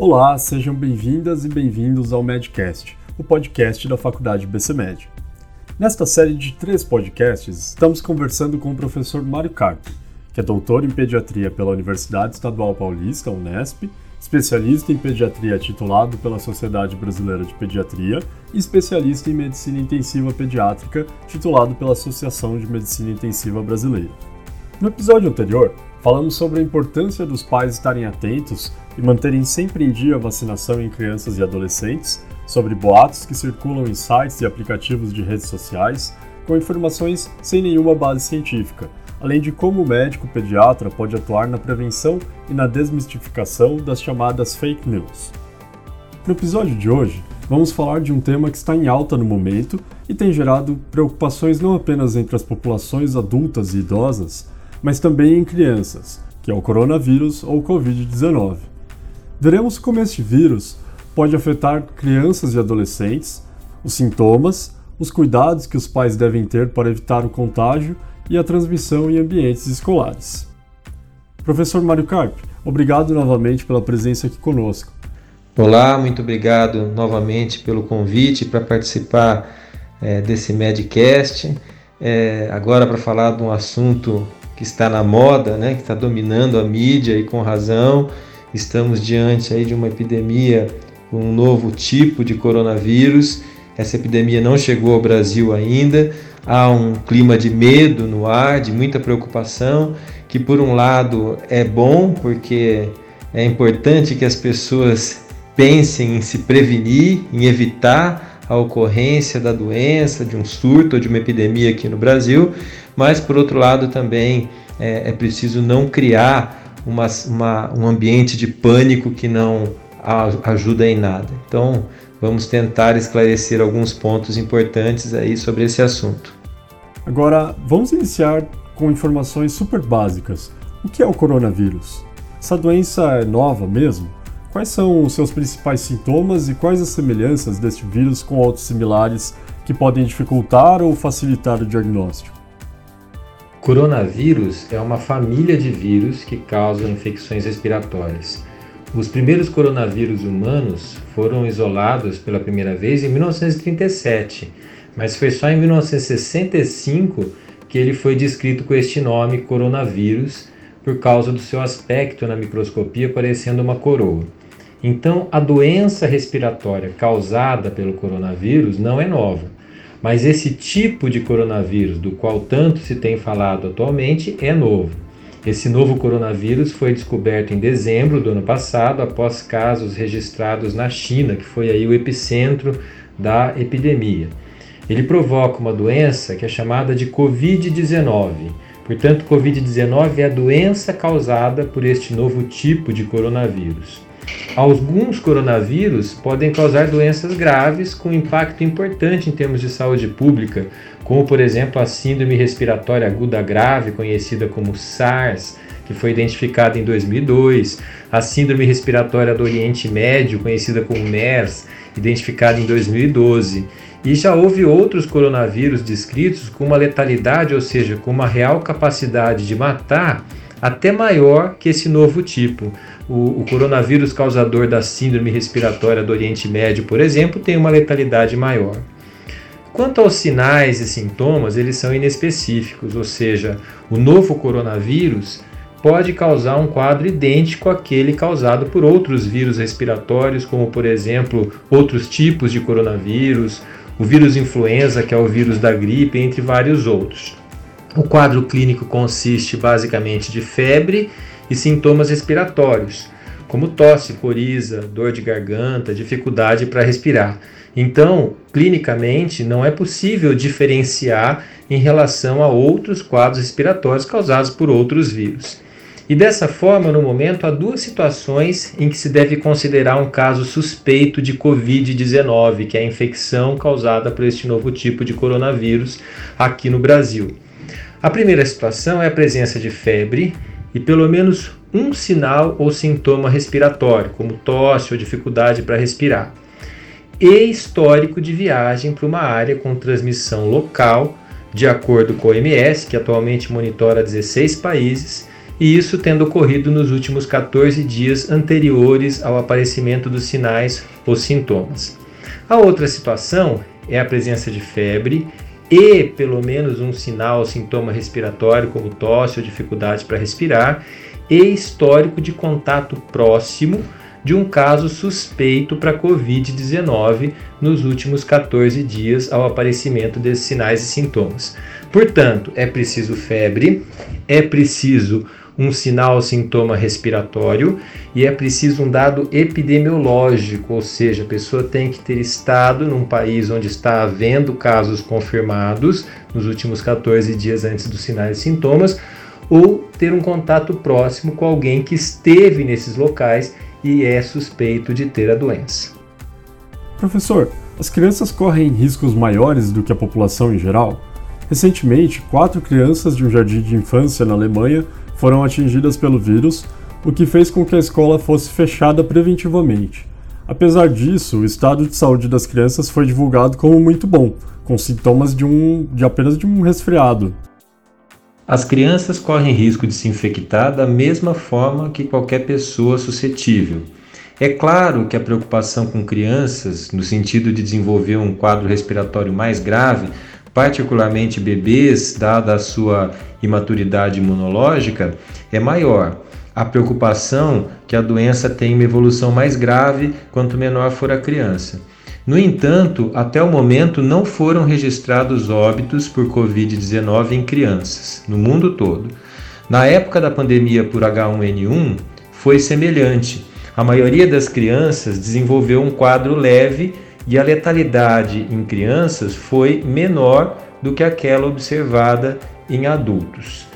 Olá, sejam bem-vindas e bem-vindos ao Medcast, o podcast da Faculdade BCMed. Nesta série de três podcasts, estamos conversando com o professor Mário Carpi, que é doutor em pediatria pela Universidade Estadual Paulista, Unesp, especialista em pediatria titulado pela Sociedade Brasileira de Pediatria e especialista em medicina intensiva pediátrica titulado pela Associação de Medicina Intensiva Brasileira. No episódio anterior, falamos sobre a importância dos pais estarem atentos e manterem sempre em dia a vacinação em crianças e adolescentes, sobre boatos que circulam em sites e aplicativos de redes sociais com informações sem nenhuma base científica, além de como o médico pediatra pode atuar na prevenção e na desmistificação das chamadas fake news. No episódio de hoje, vamos falar de um tema que está em alta no momento e tem gerado preocupações não apenas entre as populações adultas e idosas, mas também em crianças, que é o coronavírus ou Covid-19. Veremos como este vírus pode afetar crianças e adolescentes, os sintomas, os cuidados que os pais devem ter para evitar o contágio e a transmissão em ambientes escolares. Professor Mário Carp, obrigado novamente pela presença aqui conosco. Olá, muito obrigado novamente pelo convite para participar é, desse Medcast. É, agora para falar de um assunto que está na moda, né, que está dominando a mídia e com razão. Estamos diante aí de uma epidemia um novo tipo de coronavírus. Essa epidemia não chegou ao Brasil ainda. Há um clima de medo no ar, de muita preocupação, que por um lado é bom, porque é importante que as pessoas pensem em se prevenir, em evitar a ocorrência da doença, de um surto ou de uma epidemia aqui no Brasil, mas por outro lado também é, é preciso não criar uma, uma, um ambiente de pânico que não ajuda em nada. Então vamos tentar esclarecer alguns pontos importantes aí sobre esse assunto. Agora vamos iniciar com informações super básicas. O que é o coronavírus? Essa doença é nova mesmo? Quais são os seus principais sintomas e quais as semelhanças deste vírus com outros similares que podem dificultar ou facilitar o diagnóstico? Coronavírus é uma família de vírus que causam infecções respiratórias. Os primeiros coronavírus humanos foram isolados pela primeira vez em 1937, mas foi só em 1965 que ele foi descrito com este nome coronavírus por causa do seu aspecto na microscopia parecendo uma coroa. Então, a doença respiratória causada pelo coronavírus não é nova. Mas esse tipo de coronavírus, do qual tanto se tem falado atualmente, é novo. Esse novo coronavírus foi descoberto em dezembro do ano passado, após casos registrados na China, que foi aí o epicentro da epidemia. Ele provoca uma doença que é chamada de Covid-19. Portanto, Covid-19 é a doença causada por este novo tipo de coronavírus. Alguns coronavírus podem causar doenças graves com impacto importante em termos de saúde pública, como por exemplo a síndrome respiratória aguda grave, conhecida como SARS, que foi identificada em 2002, a síndrome respiratória do Oriente Médio, conhecida como MERS, identificada em 2012. E já houve outros coronavírus descritos com uma letalidade, ou seja, com uma real capacidade de matar até maior que esse novo tipo. O, o, coronavírus causador da síndrome respiratória do Oriente Médio, por exemplo, tem uma letalidade maior. Quanto aos sinais e sintomas, eles são inespecíficos, ou seja, o novo coronavírus pode causar um quadro idêntico àquele causado por outros vírus respiratórios, como por exemplo outros tipos de coronavírus, o vírus influenza, que é o vírus da gripe, entre vários outros. O quadro clínico consiste basicamente de febre e sintomas respiratórios, como tosse, coriza, dor de garganta, dificuldade para respirar. Então, clinicamente, não é possível diferenciar em relação a outros quadros respiratórios causados por outros vírus. E dessa forma, no momento, há duas situações em que se deve considerar um caso suspeito de Covid-19, que é a infecção causada por este novo tipo de coronavírus aqui no Brasil. A primeira situação é a presença de febre e pelo menos um sinal ou sintoma respiratório, como tosse ou dificuldade para respirar, e histórico de viagem para uma área com transmissão local, de acordo com a OMS, que atualmente monitora 16 países, e isso tendo ocorrido nos últimos 14 dias anteriores ao aparecimento dos sinais ou sintomas. A outra situação é a presença de febre e pelo menos um sinal, sintoma respiratório, como tosse ou dificuldade para respirar, e histórico de contato próximo de um caso suspeito para Covid-19 nos últimos 14 dias ao aparecimento desses sinais e sintomas. Portanto, é preciso febre, é preciso um sinal sintoma respiratório e é preciso um dado epidemiológico, ou seja, a pessoa tem que ter estado num país onde está havendo casos confirmados nos últimos 14 dias antes dos sinais e sintomas, ou ter um contato próximo com alguém que esteve nesses locais e é suspeito de ter a doença. Professor, as crianças correm riscos maiores do que a população em geral? Recentemente, quatro crianças de um jardim de infância na Alemanha foram atingidas pelo vírus, o que fez com que a escola fosse fechada preventivamente. Apesar disso, o estado de saúde das crianças foi divulgado como muito bom, com sintomas de, um, de apenas de um resfriado. As crianças correm risco de se infectar da mesma forma que qualquer pessoa suscetível. É claro que a preocupação com crianças, no sentido de desenvolver um quadro respiratório mais grave, particularmente bebês, dada a sua imaturidade imunológica, é maior. A preocupação que a doença tem uma evolução mais grave quanto menor for a criança. No entanto, até o momento não foram registrados óbitos por Covid-19 em crianças, no mundo todo. Na época da pandemia por H1N1, foi semelhante. A maioria das crianças desenvolveu um quadro leve e a letalidade em crianças foi menor do que aquela observada em adultos.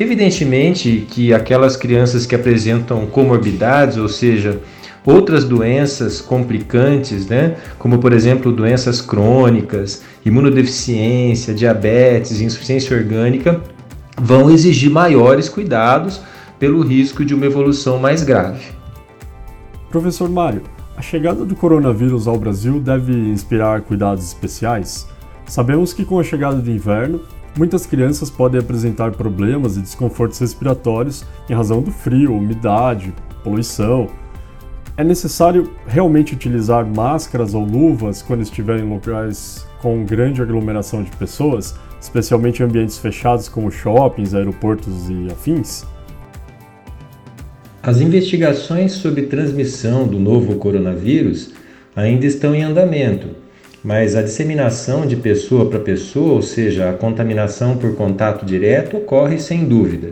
Evidentemente que aquelas crianças que apresentam comorbidades, ou seja, outras doenças complicantes, né, como por exemplo doenças crônicas, imunodeficiência, diabetes, insuficiência orgânica, vão exigir maiores cuidados pelo risco de uma evolução mais grave. Professor Mário, a chegada do coronavírus ao Brasil deve inspirar cuidados especiais? Sabemos que com a chegada do inverno, muitas crianças podem apresentar problemas e desconfortos respiratórios em razão do frio, umidade, poluição. É necessário realmente utilizar máscaras ou luvas quando estiver em locais com grande aglomeração de pessoas, especialmente em ambientes fechados como shoppings, aeroportos e afins? As investigações sobre transmissão do novo coronavírus ainda estão em andamento, mas a disseminação de pessoa para pessoa, ou seja, a contaminação por contato direto, ocorre sem dúvida.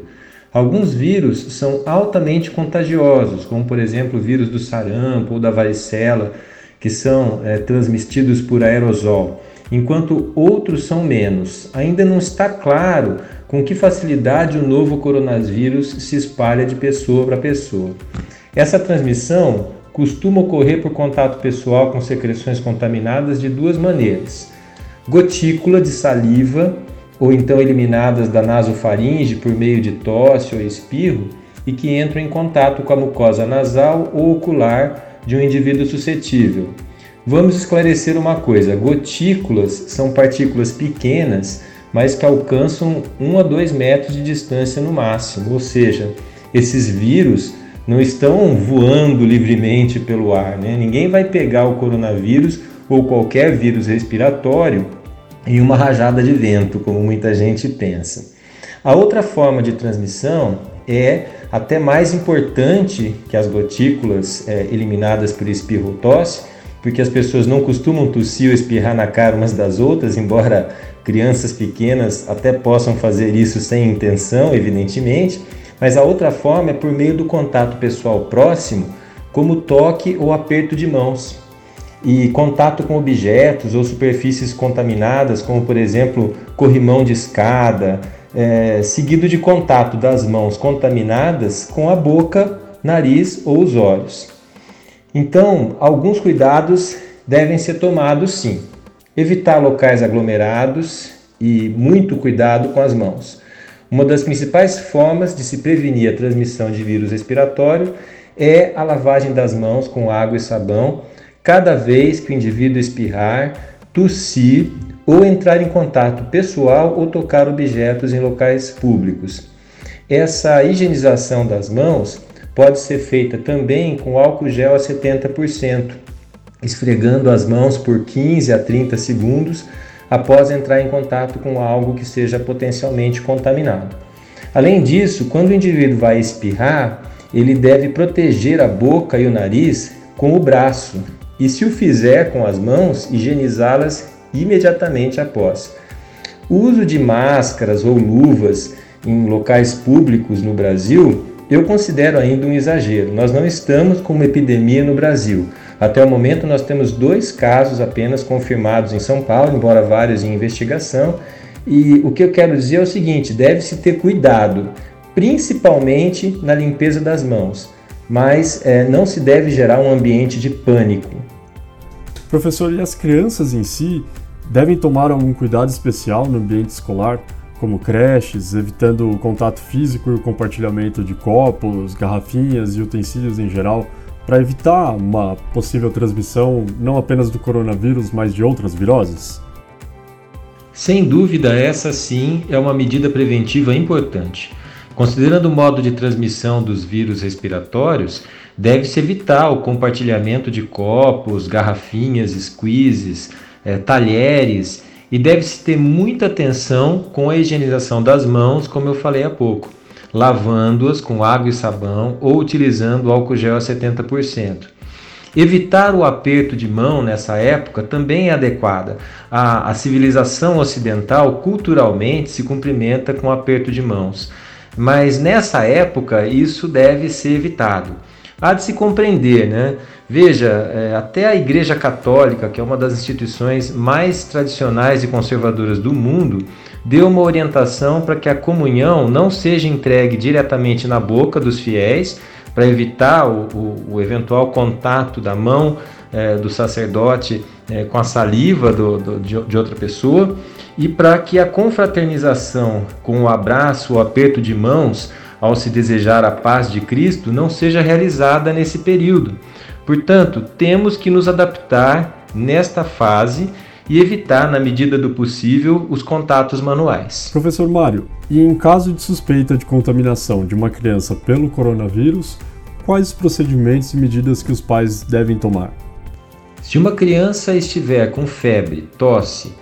Alguns vírus são altamente contagiosos, como por exemplo o vírus do sarampo ou da varicela, que são é, transmitidos por aerosol, enquanto outros são menos. Ainda não está claro com que facilidade o novo coronavírus se espalha de pessoa para pessoa. Essa transmissão costuma ocorrer por contato pessoal com secreções contaminadas de duas maneiras: gotícula de saliva ou então eliminadas da nasofaringe por meio de tosse ou espirro e que entram em contato com a mucosa nasal ou ocular de um indivíduo suscetível. Vamos esclarecer uma coisa: gotículas são partículas pequenas mas que alcançam 1 a 2 metros de distância no máximo, ou seja, esses vírus não estão voando livremente pelo ar. Né? Ninguém vai pegar o coronavírus ou qualquer vírus respiratório em uma rajada de vento, como muita gente pensa. A outra forma de transmissão é até mais importante que as gotículas é, eliminadas por espirro tosse, porque as pessoas não costumam tossir ou espirrar na cara umas das outras, embora crianças pequenas até possam fazer isso sem intenção, evidentemente, mas a outra forma é por meio do contato pessoal próximo, como toque ou aperto de mãos. E contato com objetos ou superfícies contaminadas, como por exemplo corrimão de escada, é, seguido de contato das mãos contaminadas com a boca, nariz ou os olhos. Então, alguns cuidados devem ser tomados sim. Evitar locais aglomerados e muito cuidado com as mãos. Uma das principais formas de se prevenir a transmissão de vírus respiratório é a lavagem das mãos com água e sabão cada vez que o indivíduo espirrar, tossir ou entrar em contato pessoal ou tocar objetos em locais públicos. Essa higienização das mãos pode ser feita também com álcool gel a 70%, esfregando as mãos por 15 a 30 segundos após entrar em contato com algo que seja potencialmente contaminado. Além disso, quando o indivíduo vai espirrar, ele deve proteger a boca e o nariz com o braço e, se o fizer com as mãos, higienizá-las imediatamente após. O uso de máscaras ou luvas em locais públicos no Brasil eu considero ainda um exagero. Nós não estamos com uma epidemia no Brasil. Até o momento, nós temos dois casos apenas confirmados em São Paulo, embora vários em investigação. E o que eu quero dizer é o seguinte: deve-se ter cuidado, principalmente na limpeza das mãos, mas é, não se deve gerar um ambiente de pânico. Professor, e as crianças em si devem tomar algum cuidado especial no ambiente escolar? Como creches, evitando o contato físico e o compartilhamento de copos, garrafinhas e utensílios em geral, para evitar uma possível transmissão não apenas do coronavírus, mas de outras viroses? Sem dúvida, essa sim é uma medida preventiva importante. Considerando o modo de transmissão dos vírus respiratórios, deve-se evitar o compartilhamento de copos, garrafinhas, squeezes, é, talheres e deve-se ter muita atenção com a higienização das mãos, como eu falei há pouco, lavando-as com água e sabão ou utilizando álcool gel a 70%. Evitar o aperto de mão nessa época também é adequada. A, a civilização ocidental culturalmente se cumprimenta com aperto de mãos, mas nessa época isso deve ser evitado há de se compreender, né? Veja, é, até a Igreja Católica, que é uma das instituições mais tradicionais e conservadoras do mundo, deu uma orientação para que a comunhão não seja entregue diretamente na boca dos fiéis, para evitar o, o, o, eventual contato da mão é, do sacerdote é, com a saliva do, do, de, de outra pessoa, e para que a confraternização com o abraço, o aperto de mãos, ao se desejar a paz de Cristo não seja realizada nesse período. Portanto, temos que nos adaptar nesta fase e evitar, na medida do possível, os contatos manuais. Professor Mário, e em caso de suspeita de contaminação de uma criança pelo coronavírus, quais os procedimentos e medidas que os pais devem tomar? Se uma criança estiver com febre, tosse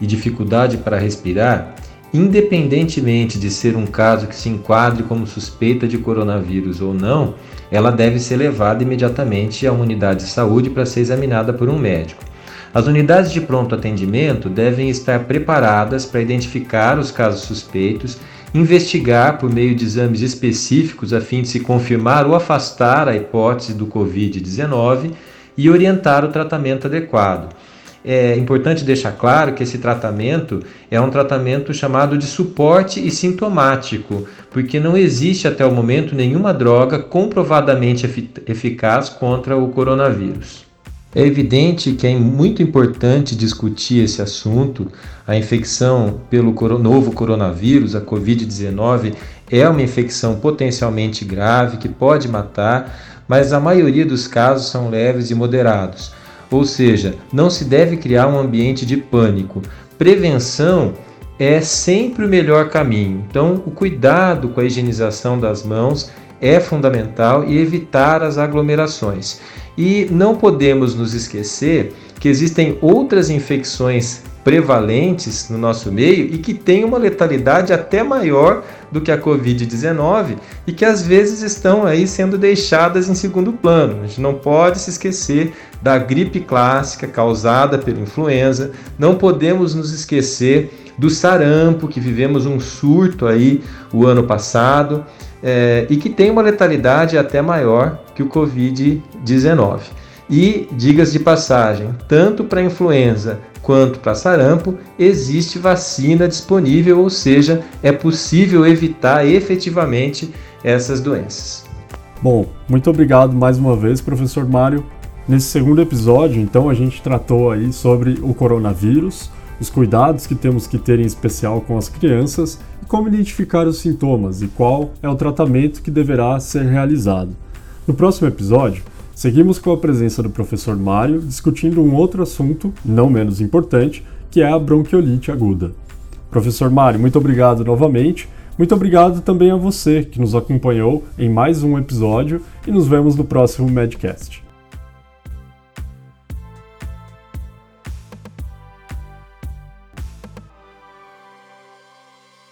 e dificuldade para respirar, Independentemente de ser um caso que se enquadre como suspeita de coronavírus ou não, ela deve ser levada imediatamente a uma unidade de saúde para ser examinada por um médico. As unidades de pronto atendimento devem estar preparadas para identificar os casos suspeitos, investigar por meio de exames específicos a fim de se confirmar ou afastar a hipótese do Covid-19 e orientar o tratamento adequado é importante deixar claro que esse tratamento é um tratamento chamado de suporte e sintomático, porque não existe até o momento nenhuma droga comprovadamente eficaz contra o coronavírus. É evidente que é muito importante discutir esse assunto. A infecção pelo novo coronavírus, a Covid-19, é uma infecção potencialmente grave que pode matar, mas a maioria dos casos são leves e moderados. Ou seja, não se deve criar um ambiente de pânico. Prevenção é sempre o melhor caminho. Então, o cuidado com a higienização das mãos é fundamental e evitar as aglomerações. E não podemos nos esquecer que existem outras infecções prevalentes no nosso meio e que têm uma letalidade até maior do que a Covid-19 e que às vezes estão aí sendo deixadas em segundo plano. A gente não pode se esquecer da gripe clássica causada pela influenza, não podemos nos esquecer do sarampo, que vivemos um surto aí o ano passado é, e que tem uma letalidade até maior que o Covid-19. E, digas de passagem, tanto para influenza quanto para sarampo, existe vacina disponível, ou seja, é possível evitar efetivamente essas doenças. Bom, muito obrigado mais uma vez, professor Mário. Nesse segundo episódio, então, a gente tratou aí sobre o coronavírus, os cuidados que temos que ter em especial com as crianças e como identificar os sintomas e qual é o tratamento que deverá ser realizado. No próximo episódio, Seguimos com a presença do professor Mário discutindo um outro assunto, não menos importante, que é a bronquiolite aguda. Professor Mário, muito obrigado novamente. Muito obrigado também a você que nos acompanhou em mais um episódio e nos vemos no próximo Medcast.